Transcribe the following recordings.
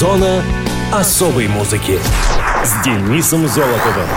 Зона особой музыки с Денисом Золотовым.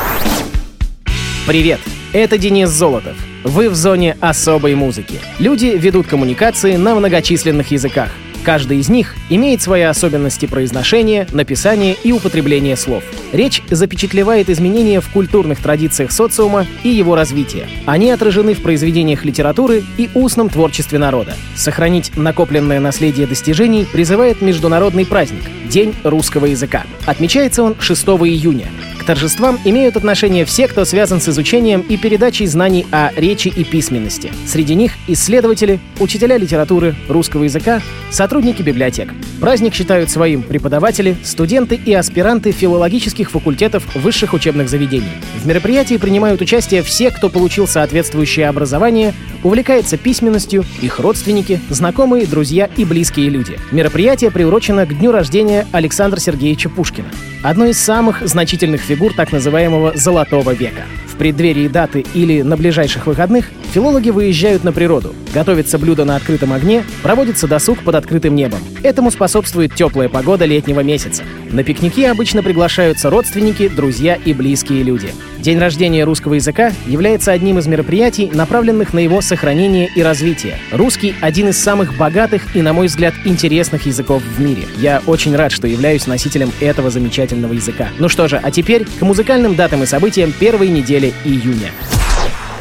Привет, это Денис Золотов. Вы в зоне особой музыки. Люди ведут коммуникации на многочисленных языках. Каждый из них имеет свои особенности произношения, написания и употребления слов. Речь запечатлевает изменения в культурных традициях социума и его развития. Они отражены в произведениях литературы и устном творчестве народа. Сохранить накопленное наследие достижений призывает международный праздник — День русского языка. Отмечается он 6 июня. Торжествам имеют отношение все, кто связан с изучением и передачей знаний о речи и письменности. Среди них исследователи, учителя литературы, русского языка, сотрудники библиотек. Праздник считают своим преподаватели, студенты и аспиранты филологических факультетов высших учебных заведений. В мероприятии принимают участие все, кто получил соответствующее образование, увлекается письменностью, их родственники, знакомые, друзья и близкие люди. Мероприятие приурочено к дню рождения Александра Сергеевича Пушкина, одной из самых значительных фигур так называемого «золотого века». В преддверии даты или на ближайших выходных филологи выезжают на природу, готовятся блюда на открытом огне, проводится досуг под открытым небом. Этому способствует теплая погода летнего месяца. На пикники обычно приглашаются родственники, друзья и близкие люди. День рождения русского языка является одним из мероприятий, направленных на его сохранение и развитие. Русский — один из самых богатых и, на мой взгляд, интересных языков в мире. Я очень рад, что являюсь носителем этого замечательного языка. Ну что же, а теперь к музыкальным датам и событиям первой недели июня.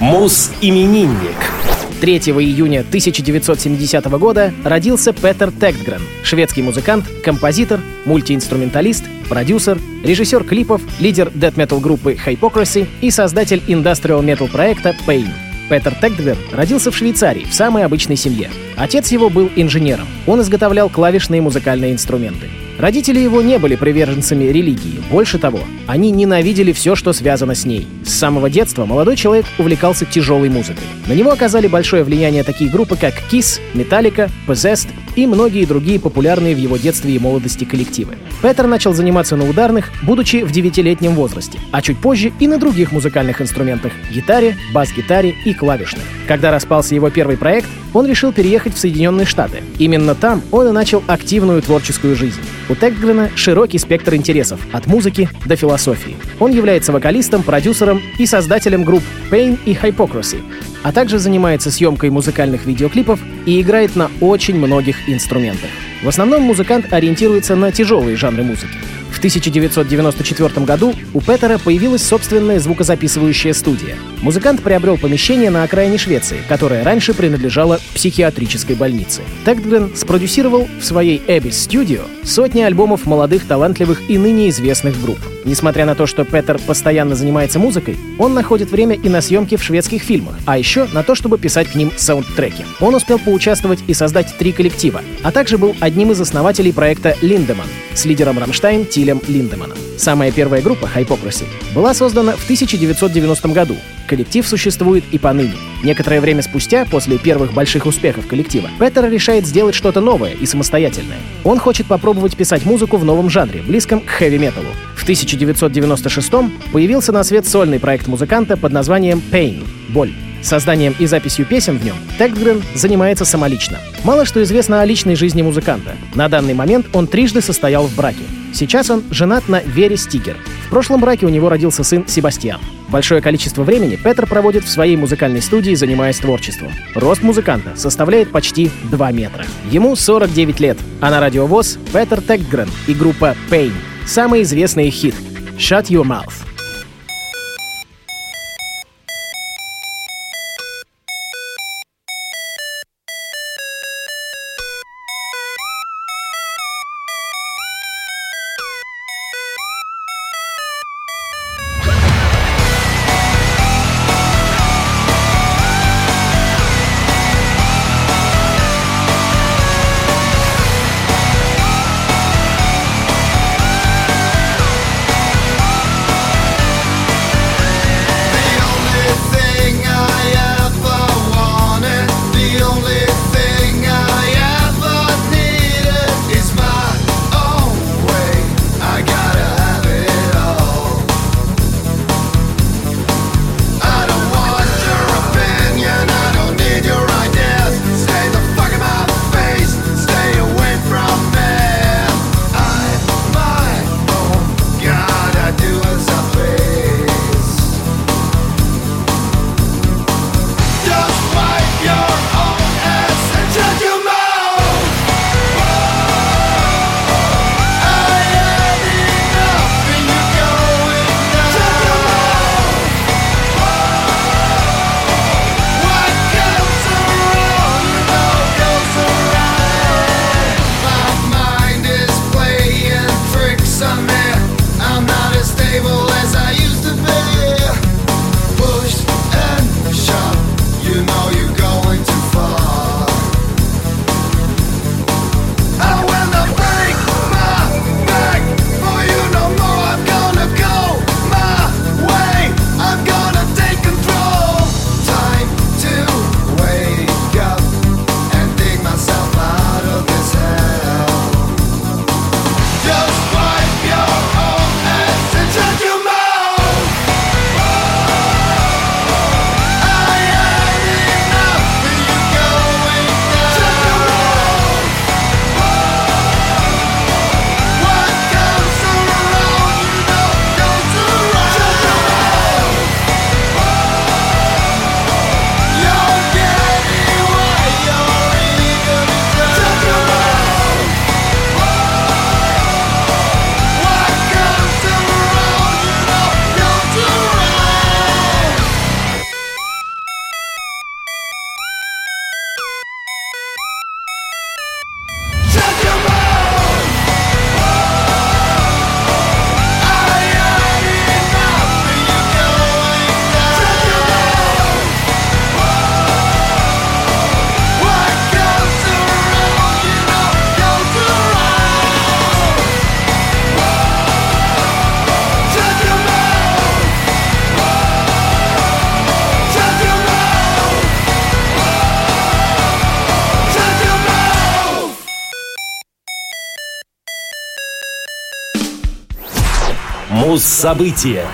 Мус-именинник. 3 июня 1970 года родился Петер Тектгрен, шведский музыкант, композитор, мультиинструменталист, продюсер, режиссер клипов, лидер дэт-метал группы Hypocrisy и создатель индастриал-метал проекта Pain. Петер Тектгрен родился в Швейцарии в самой обычной семье. Отец его был инженером. Он изготовлял клавишные музыкальные инструменты. Родители его не были приверженцами религии. Больше того, они ненавидели все, что связано с ней. С самого детства молодой человек увлекался тяжелой музыкой. На него оказали большое влияние такие группы, как Kiss, Metallica, Possessed и многие другие популярные в его детстве и молодости коллективы. Петер начал заниматься на ударных, будучи в девятилетнем возрасте, а чуть позже и на других музыкальных инструментах — гитаре, бас-гитаре и клавишных. Когда распался его первый проект, он решил переехать в Соединенные Штаты. Именно там он и начал активную творческую жизнь. У Текгрена широкий спектр интересов, от музыки до философии. Он является вокалистом, продюсером и создателем групп Pain и Hypocrisy, а также занимается съемкой музыкальных видеоклипов и играет на очень многих инструментах. В основном музыкант ориентируется на тяжелые жанры музыки. В 1994 году у Петера появилась собственная звукозаписывающая студия. Музыкант приобрел помещение на окраине Швеции, которое раньше принадлежало психиатрической больнице. Тектгрен спродюсировал в своей Abyss Studio сотни альбомов молодых, талантливых и ныне известных групп. Несмотря на то, что Петер постоянно занимается музыкой, он находит время и на съемки в шведских фильмах, а еще на то, чтобы писать к ним саундтреки. Он успел поучаствовать и создать три коллектива, а также был одним из основателей проекта «Линдеман» с лидером Рамштайн Тилем Линдеманом. Самая первая группа Hypocrisy была создана в 1990 году. Коллектив существует и поныне. Некоторое время спустя, после первых больших успехов коллектива, Петер решает сделать что-то новое и самостоятельное. Он хочет попробовать писать музыку в новом жанре, близком к хэви-металу. В 1996 появился на свет сольный проект музыканта под названием Pain — «Боль». Созданием и записью песен в нем Тектгрен занимается самолично. Мало что известно о личной жизни музыканта. На данный момент он трижды состоял в браке. Сейчас он женат на Вере Стигер. В прошлом браке у него родился сын Себастьян. Большое количество времени Петер проводит в своей музыкальной студии, занимаясь творчеством. Рост музыканта составляет почти 2 метра. Ему 49 лет, а на радиовоз Петер Текгрен и группа Pain. Самый известный хит «Shut Your Mouth». Муз-события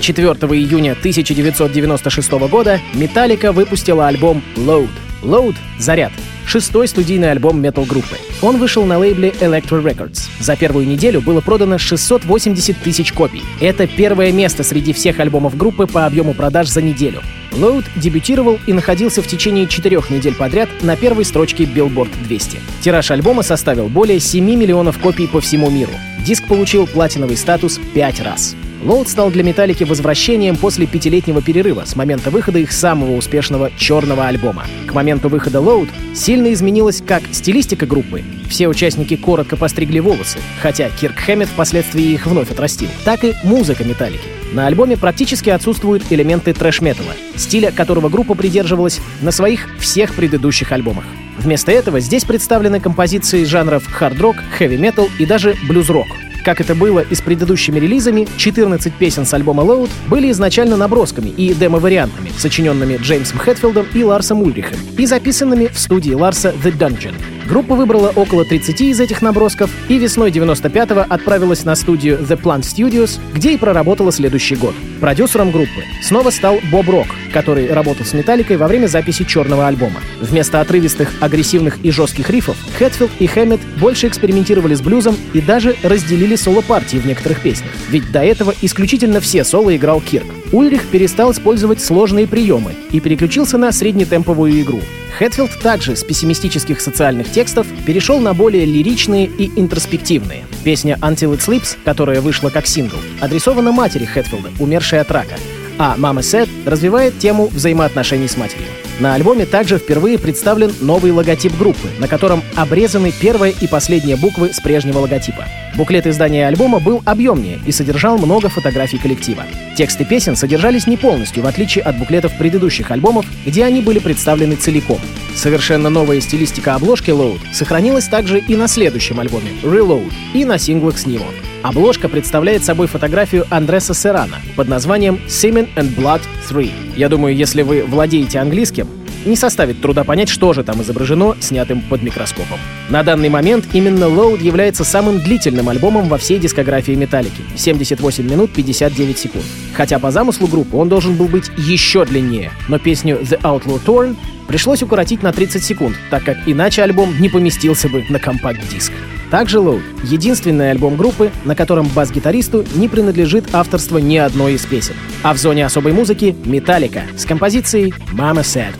4 июня 1996 года Metallica выпустила альбом Load. Load — «Заряд» шестой студийный альбом метал-группы. Он вышел на лейбле Electro Records. За первую неделю было продано 680 тысяч копий. Это первое место среди всех альбомов группы по объему продаж за неделю. Load дебютировал и находился в течение четырех недель подряд на первой строчке Billboard 200. Тираж альбома составил более 7 миллионов копий по всему миру. Диск получил платиновый статус пять раз. Load стал для Металлики возвращением после пятилетнего перерыва с момента выхода их самого успешного черного альбома. К моменту выхода Load сильно изменилась как стилистика группы, все участники коротко постригли волосы, хотя Кирк Хэммет впоследствии их вновь отрастил, так и музыка Металлики. На альбоме практически отсутствуют элементы трэш-металла, стиля которого группа придерживалась на своих всех предыдущих альбомах. Вместо этого здесь представлены композиции жанров хард-рок, хэви-метал и даже блюз-рок — как это было и с предыдущими релизами, 14 песен с альбома Load были изначально набросками и демо-вариантами, сочиненными Джеймсом Хэтфилдом и Ларсом Ульрихом, и записанными в студии Ларса The Dungeon. Группа выбрала около 30 из этих набросков и весной 95-го отправилась на студию The Plant Studios, где и проработала следующий год. Продюсером группы снова стал Боб Рок, который работал с Металликой во время записи черного альбома. Вместо отрывистых, агрессивных и жестких рифов Хэтфилд и Хэммет больше экспериментировали с блюзом и даже разделили соло-партии в некоторых песнях. Ведь до этого исключительно все соло играл Кирк. Ульрих перестал использовать сложные приемы и переключился на среднетемповую игру. Хэтфилд также с пессимистических социальных текстов перешел на более лиричные и интроспективные. Песня «Until It Sleeps», которая вышла как сингл, адресована матери Хэтфилда, умершей от рака, а «Mama Said» развивает тему взаимоотношений с матерью. На альбоме также впервые представлен новый логотип группы, на котором обрезаны первая и последняя буквы с прежнего логотипа. Буклет издания альбома был объемнее и содержал много фотографий коллектива. Тексты песен содержались не полностью, в отличие от буклетов предыдущих альбомов, где они были представлены целиком. Совершенно новая стилистика обложки Load сохранилась также и на следующем альбоме Reload и на синглах с него. Обложка представляет собой фотографию Андреса Серрана под названием «Semen and Blood 3». Я думаю, если вы владеете английским, не составит труда понять, что же там изображено, снятым под микроскопом. На данный момент именно Load является самым длительным альбомом во всей дискографии Металлики — 78 минут 59 секунд. Хотя по замыслу группы он должен был быть еще длиннее, но песню The Outlaw Torn пришлось укоротить на 30 секунд, так как иначе альбом не поместился бы на компакт-диск. Также Load — единственный альбом группы, на котором бас-гитаристу не принадлежит авторство ни одной из песен. А в зоне особой музыки — Металлика с композицией «Mama Said».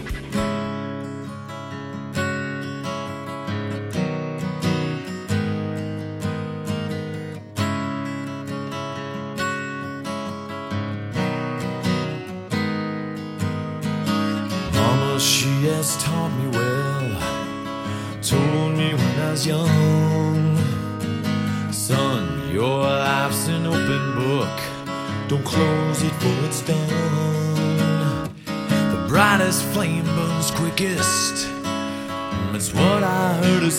Heard her.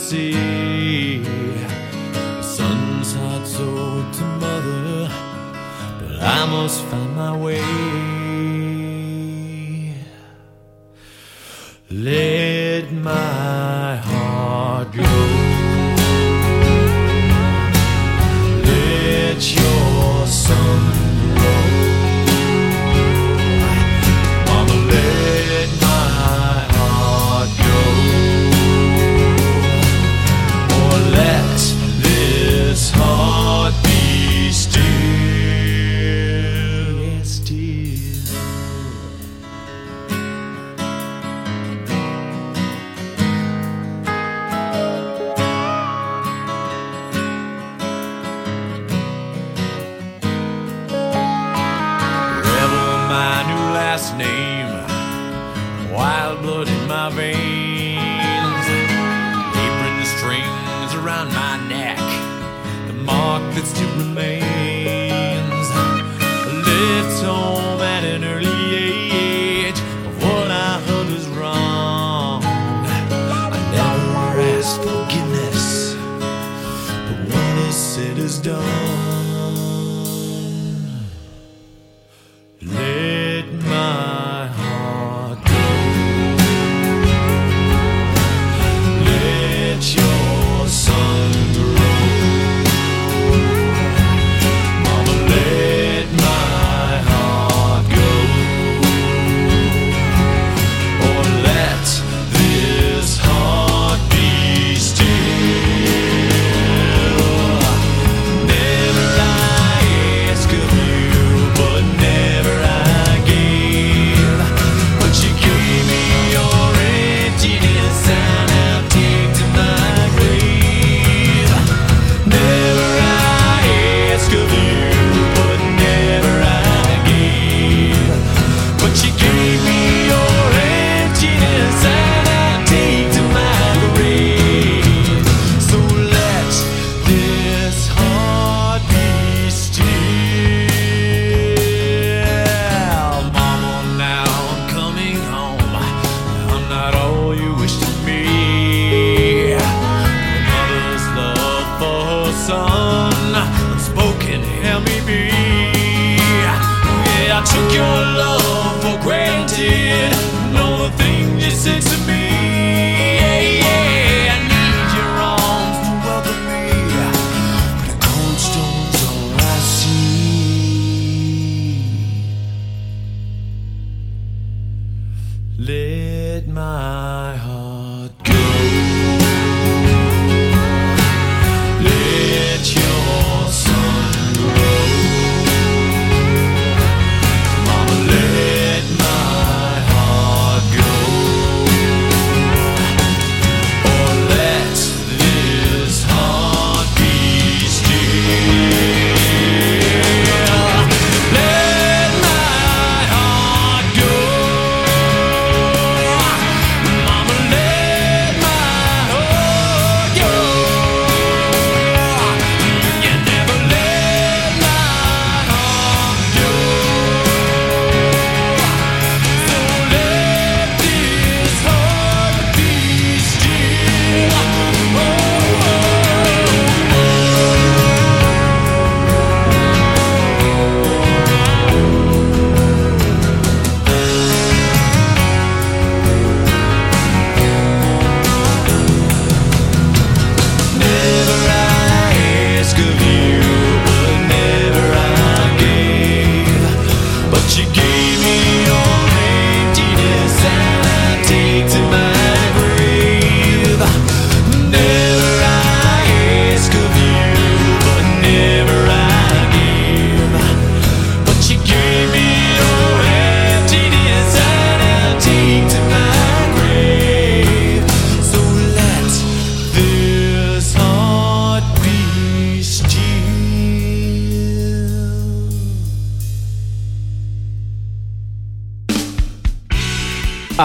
The heart so to mother, but I must find my way. Let my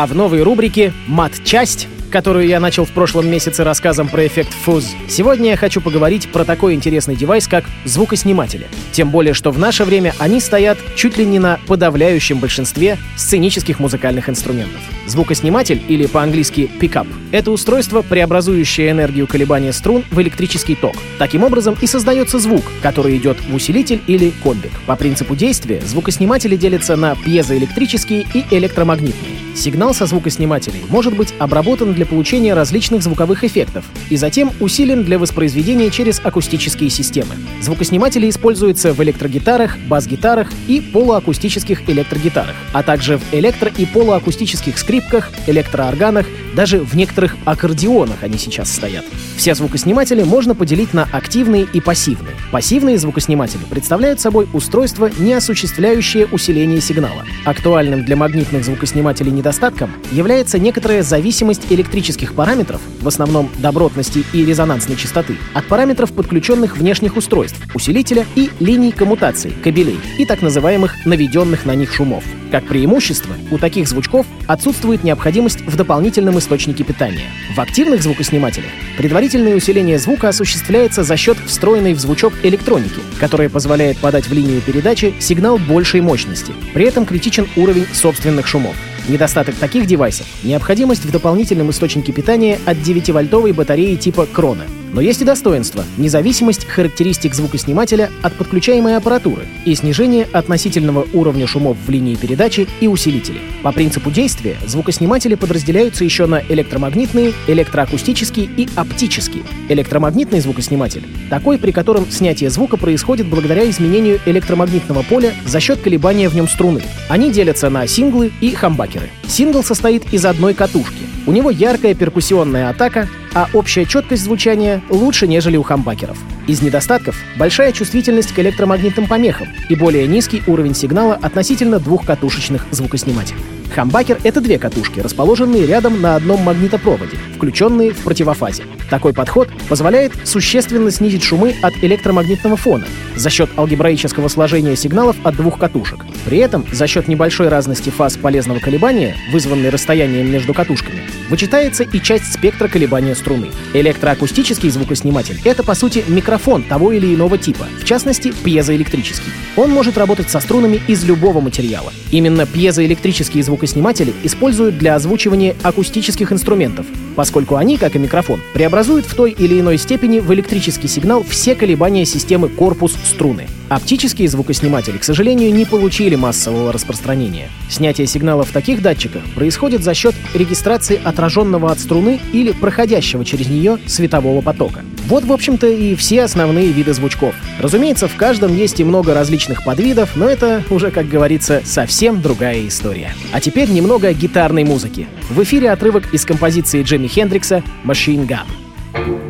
А в новой рубрике «Мат-часть», которую я начал в прошлом месяце рассказом про эффект фуз, сегодня я хочу поговорить про такой интересный девайс, как звукосниматели. Тем более, что в наше время они стоят чуть ли не на подавляющем большинстве сценических музыкальных инструментов. Звукосниматель, или по-английски пикап, это устройство, преобразующее энергию колебания струн в электрический ток. Таким образом и создается звук, который идет в усилитель или комбик. По принципу действия звукосниматели делятся на пьезоэлектрические и электромагнитные. Сигнал со звукоснимателей может быть обработан для получения различных звуковых эффектов и затем усилен для воспроизведения через акустические системы. Звукосниматели используются в электрогитарах, бас-гитарах и полуакустических электрогитарах, а также в электро- и полуакустических скрипках, электроорганах, даже в некоторых аккордеонах они сейчас стоят. Все звукосниматели можно поделить на активные и пассивные. Пассивные звукосниматели представляют собой устройство, не осуществляющее усиление сигнала. Актуальным для магнитных звукоснимателей недостатком является некоторая зависимость электрических параметров, в основном добротности и резонансной частоты, от параметров подключенных внешних устройств, усилителя и линий коммутации, кабелей и так называемых наведенных на них шумов. Как преимущество, у таких звучков отсутствует необходимость в дополнительном источнике питания. В активных звукоснимателях предварительное усиление звука осуществляется за счет встроенной в звучок электроники, которая позволяет подать в линию передачи сигнал большей мощности. При этом критичен уровень собственных шумов. Недостаток таких девайсов — необходимость в дополнительном источнике питания от 9-вольтовой батареи типа Крона. Но есть и достоинство — независимость характеристик звукоснимателя от подключаемой аппаратуры и снижение относительного уровня шумов в линии передачи и усилители. По принципу действия звукосниматели подразделяются еще на электромагнитные, электроакустические и оптические. Электромагнитный звукосниматель — такой, при котором снятие звука происходит благодаря изменению электромагнитного поля за счет колебания в нем струны. Они делятся на синглы и хамбакеры. Сингл состоит из одной катушки. У него яркая перкуссионная атака, а общая четкость звучания лучше, нежели у хамбакеров. Из недостатков — большая чувствительность к электромагнитным помехам и более низкий уровень сигнала относительно двухкатушечных звукоснимателей. Хамбакер — это две катушки, расположенные рядом на одном магнитопроводе, включенные в противофазе. Такой подход позволяет существенно снизить шумы от электромагнитного фона за счет алгебраического сложения сигналов от двух катушек. При этом за счет небольшой разности фаз полезного колебания, вызванной расстоянием между катушками, вычитается и часть спектра колебания струны. Электроакустический звукосниматель — это, по сути, микрофон того или иного типа, в частности, пьезоэлектрический. Он может работать со струнами из любого материала. Именно пьезоэлектрические звукосниматели звукосниматели используют для озвучивания акустических инструментов, поскольку они, как и микрофон, преобразуют в той или иной степени в электрический сигнал все колебания системы корпус-струны. Оптические звукосниматели, к сожалению, не получили массового распространения. Снятие сигналов в таких датчиках происходит за счет регистрации отраженного от струны или проходящего через нее светового потока. Вот, в общем-то, и все основные виды звучков. Разумеется, в каждом есть и много различных подвидов, но это уже, как говорится, совсем другая история. А теперь немного гитарной музыки. В эфире отрывок из композиции Джимми Хендрикса «Machine Gun».